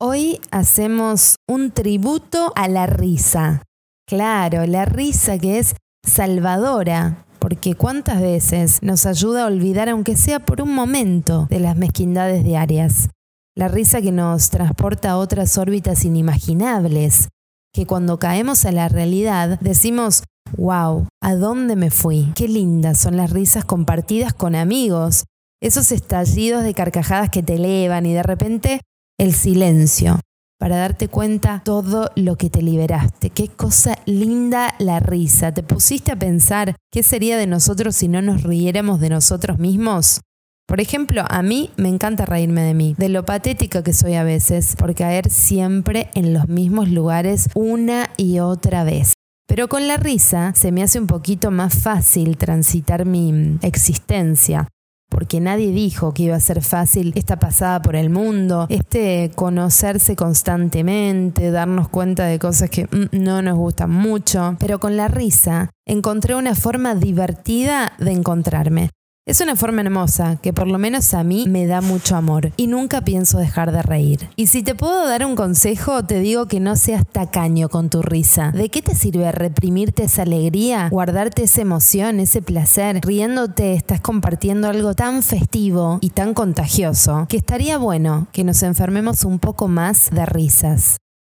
Hoy hacemos un tributo a la risa. Claro, la risa que es salvadora, porque cuántas veces nos ayuda a olvidar, aunque sea por un momento, de las mezquindades diarias. La risa que nos transporta a otras órbitas inimaginables, que cuando caemos a la realidad decimos, wow, ¿a dónde me fui? Qué lindas son las risas compartidas con amigos, esos estallidos de carcajadas que te elevan y de repente el silencio para darte cuenta todo lo que te liberaste. Qué cosa linda la risa. ¿Te pusiste a pensar qué sería de nosotros si no nos riéramos de nosotros mismos? Por ejemplo, a mí me encanta reírme de mí, de lo patética que soy a veces, por caer siempre en los mismos lugares una y otra vez. Pero con la risa se me hace un poquito más fácil transitar mi existencia, porque nadie dijo que iba a ser fácil esta pasada por el mundo, este conocerse constantemente, darnos cuenta de cosas que mm, no nos gustan mucho, pero con la risa encontré una forma divertida de encontrarme. Es una forma hermosa que por lo menos a mí me da mucho amor y nunca pienso dejar de reír. Y si te puedo dar un consejo, te digo que no seas tacaño con tu risa. ¿De qué te sirve reprimirte esa alegría, guardarte esa emoción, ese placer? Riéndote estás compartiendo algo tan festivo y tan contagioso que estaría bueno que nos enfermemos un poco más de risas.